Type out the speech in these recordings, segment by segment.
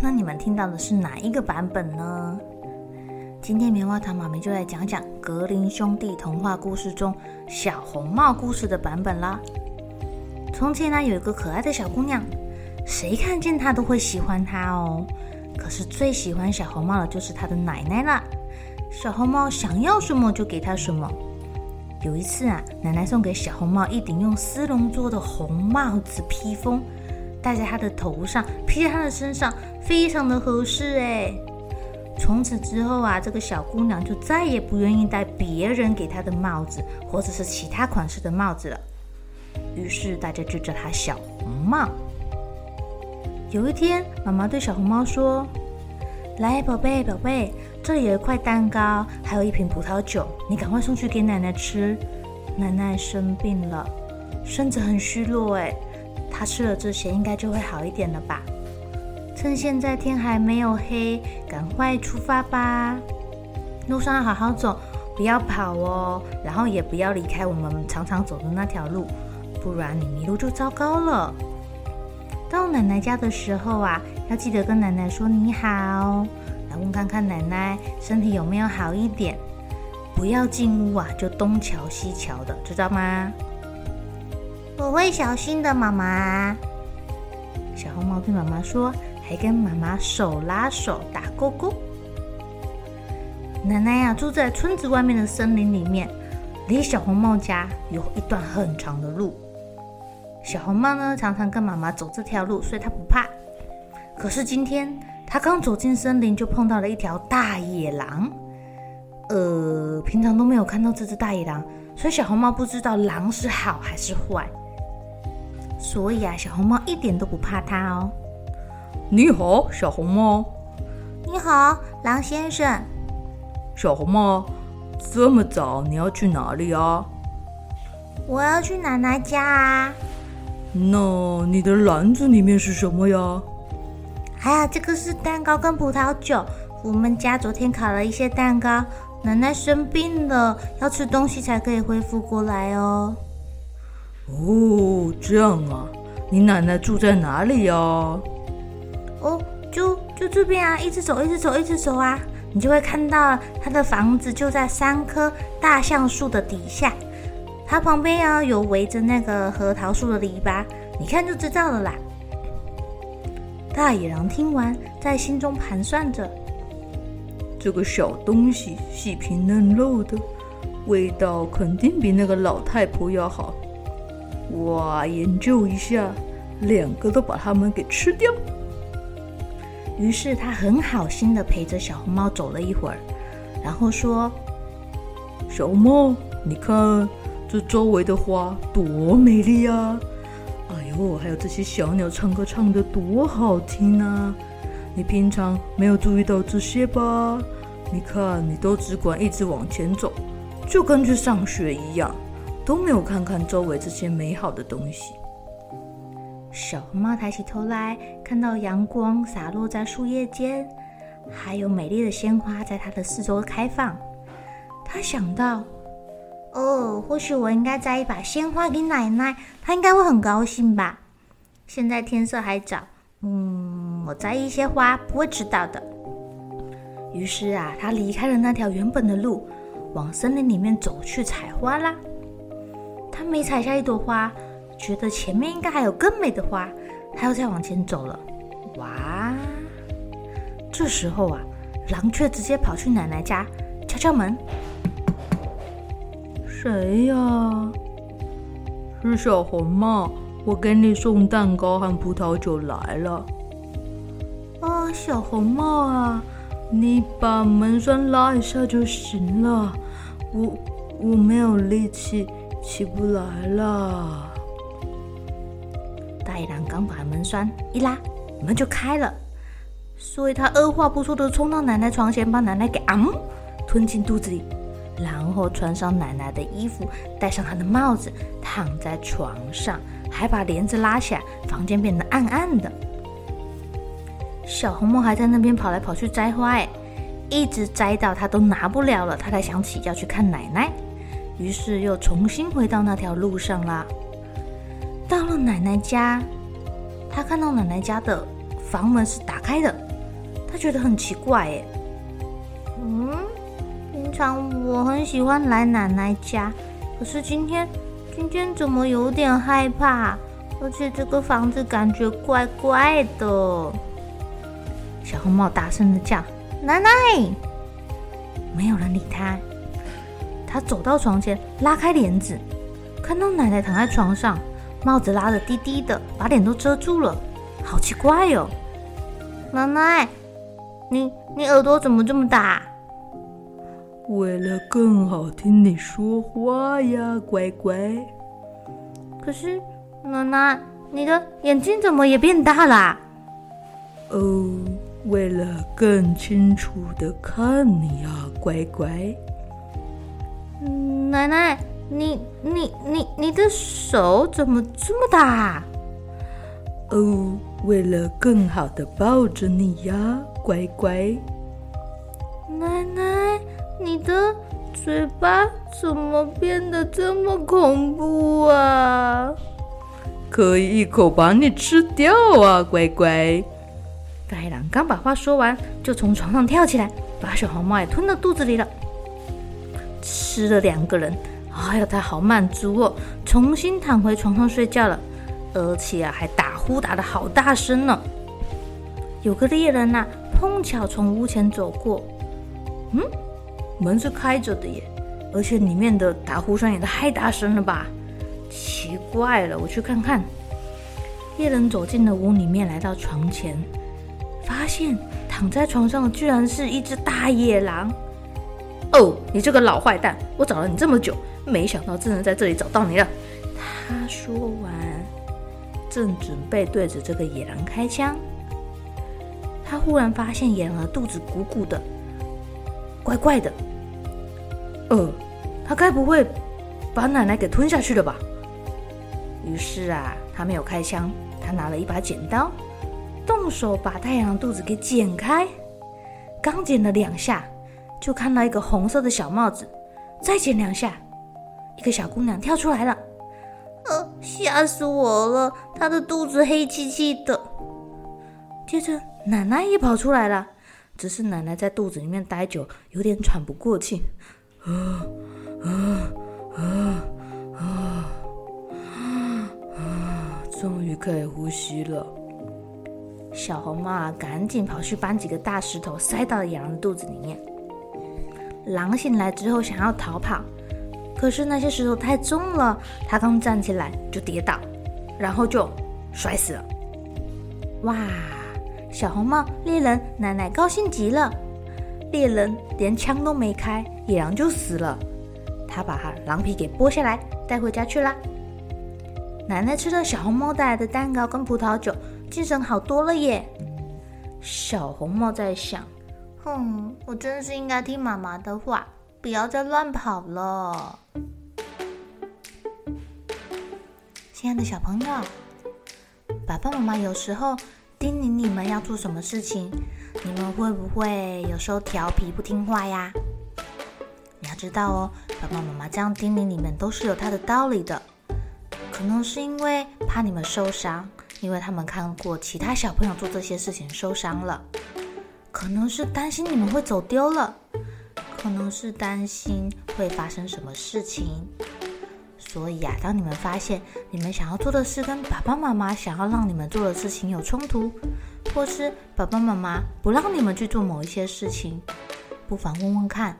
那你们听到的是哪一个版本呢？今天棉花糖妈咪就来讲讲格林兄弟童话故事中小红帽故事的版本啦。从前呢，有一个可爱的小姑娘，谁看见她都会喜欢她哦。可是最喜欢小红帽的就是她的奶奶啦。小红帽想要什么就给她什么。有一次啊，奶奶送给小红帽一顶用丝绒做的红帽子披风。戴在她的头上，披在她的身上，非常的合适哎。从此之后啊，这个小姑娘就再也不愿意戴别人给她的帽子，或者是其他款式的帽子了。于是大家就叫她小红帽。有一天，妈妈对小红帽说：“来，宝贝，宝贝，这里有一块蛋糕，还有一瓶葡萄酒，你赶快送去给奶奶吃。奶奶生病了，身子很虚弱哎。”她吃了这些，应该就会好一点了吧？趁现在天还没有黑，赶快出发吧！路上要好好走，不要跑哦，然后也不要离开我们常常走的那条路，不然你迷路就糟糕了。到奶奶家的时候啊，要记得跟奶奶说你好，来问看看奶奶身体有没有好一点。不要进屋啊，就东瞧西瞧的，知道吗？我会小心的，妈妈。小红帽对妈妈说，还跟妈妈手拉手打勾勾。奶奶呀，住在村子外面的森林里面，离小红帽家有一段很长的路。小红帽呢，常常跟妈妈走这条路，所以她不怕。可是今天，她刚走进森林，就碰到了一条大野狼。呃，平常都没有看到这只大野狼，所以小红帽不知道狼是好还是坏。所以啊，小红帽一点都不怕它哦。你好，小红帽。你好，狼先生。小红帽，这么早你要去哪里啊？我要去奶奶家啊。那你的篮子里面是什么呀？哎呀，这个是蛋糕跟葡萄酒。我们家昨天烤了一些蛋糕。奶奶生病了，要吃东西才可以恢复过来哦。哦，这样啊，你奶奶住在哪里呀？哦，就这边啊，一直走，一直走，一直走啊，你就会看到他的房子就在三棵大橡树的底下，它旁边啊有围着那个核桃树的篱笆，你看就知道了啦。大野狼听完，在心中盘算着，这个小东西细皮嫩肉的，味道肯定比那个老太婆要好。哇，研究一下，两个都把它们给吃掉。于是他很好心的陪着小红帽走了一会儿，然后说：“小红帽，你看这周围的花多美丽呀！哎呦，还有这些小鸟唱歌唱的多好听啊！你平常没有注意到这些吧？你看，你都只管一直往前走，就跟去上学一样。”都没有看看周围这些美好的东西。小红帽抬起头来，看到阳光洒落在树叶间，还有美丽的鲜花在它的四周开放。他想到：“哦，或许我应该摘一把鲜花给奶奶，她应该会很高兴吧。”现在天色还早，嗯，我摘一些花不会迟到的。于是啊，他离开了那条原本的路，往森林里面走去采花啦。他每采下一朵花，觉得前面应该还有更美的花，他又再往前走了。哇！这时候啊，狼却直接跑去奶奶家敲敲门。谁呀？是小红帽，我给你送蛋糕和葡萄酒来了。啊，小红帽啊，你把门栓拉一下就行了。我我没有力气，起不来了。大野狼刚把门栓一拉，门就开了，所以他二话不说的冲到奶奶床前，把奶奶给啊、嗯、吞进肚子里。然后穿上奶奶的衣服，戴上她的帽子，躺在床上，还把帘子拉起来，房间变得暗暗的。小红帽还在那边跑来跑去摘花，哎，一直摘到她都拿不了了，她才想起要去看奶奶，于是又重新回到那条路上了。到了奶奶家，他看到奶奶家的房门是打开的，他觉得很奇怪，哎，嗯。平常我很喜欢来奶奶家，可是今天今天怎么有点害怕？而且这个房子感觉怪怪的。小红帽大声的叫：“奶奶！”没有人理他。他走到床前，拉开帘子，看到奶奶躺在床上，帽子拉得低低的，把脸都遮住了，好奇怪哟、哦！奶奶，你你耳朵怎么这么大？为了更好听你说话呀，乖乖。可是，奶奶，你的眼睛怎么也变大了？哦，为了更清楚的看你呀，乖乖。嗯，奶奶，你你你你的手怎么这么大？哦，为了更好的抱着你呀，乖乖。奶奶。你的嘴巴怎么变得这么恐怖啊？可以一口把你吃掉啊，乖乖！大灰狼刚把话说完，就从床上跳起来，把小红帽也吞到肚子里了。吃了两个人，哎呀，他好满足哦，重新躺回床上睡觉了，而且啊，还打呼打得好大声呢。有个猎人呐、碰巧从屋前走过，嗯。门是开着的耶，而且里面的打呼声也太大声了吧！奇怪了，我去看看。猎人走进了屋里面，来到床前，发现躺在床上居然是一只大野狼。哦，你这个老坏蛋！我找了你这么久，没想到真的在这里找到你了。他说完，正准备对着这个野狼开枪，他忽然发现野狼肚子鼓鼓的，怪怪的。呃，他该不会把奶奶给吞下去了吧？于是啊，他没有开枪，他拿了一把剪刀，动手把太阳的肚子给剪开。刚剪了两下，就看到一个红色的小帽子。再剪两下，一个小姑娘跳出来了。呃，吓死我了！她的肚子黑漆漆的。接着，奶奶也跑出来了，只是奶奶在肚子里面待久，有点喘不过气。啊啊啊啊啊！终于可以呼吸了。小红帽啊，赶紧跑去搬几个大石头，塞到了野狼的肚子里面。狼醒来之后想要逃跑，可是那些石头太重了，他刚站起来就跌倒，然后就摔死了。哇！小红帽、猎人、奶奶高兴极了。猎人连枪都没开，野狼就死了。他把他狼皮给剥下来带回家去啦。奶奶吃了小红帽带来的蛋糕跟葡萄酒，精神好多了耶。小红帽在想：哼，我真是应该听妈妈的话，不要再乱跑了。亲爱的小朋友，爸爸妈妈有时候叮咛你们要做什么事情。你们会不会有时候调皮不听话呀？你要知道哦，爸爸妈妈这样叮咛你们都是有他的道理的。可能是因为怕你们受伤，因为他们看过其他小朋友做这些事情受伤了；可能是担心你们会走丢了；可能是担心会发生什么事情。所以啊，当你们发现你们想要做的事跟爸爸妈妈想要让你们做的事情有冲突，或是爸爸妈妈不让你们去做某一些事情，不妨问问看，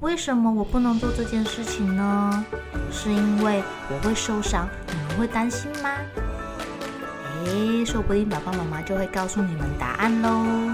为什么我不能做这件事情呢？是因为我会受伤，你们会担心吗？诶，说不定爸爸妈妈就会告诉你们答案喽。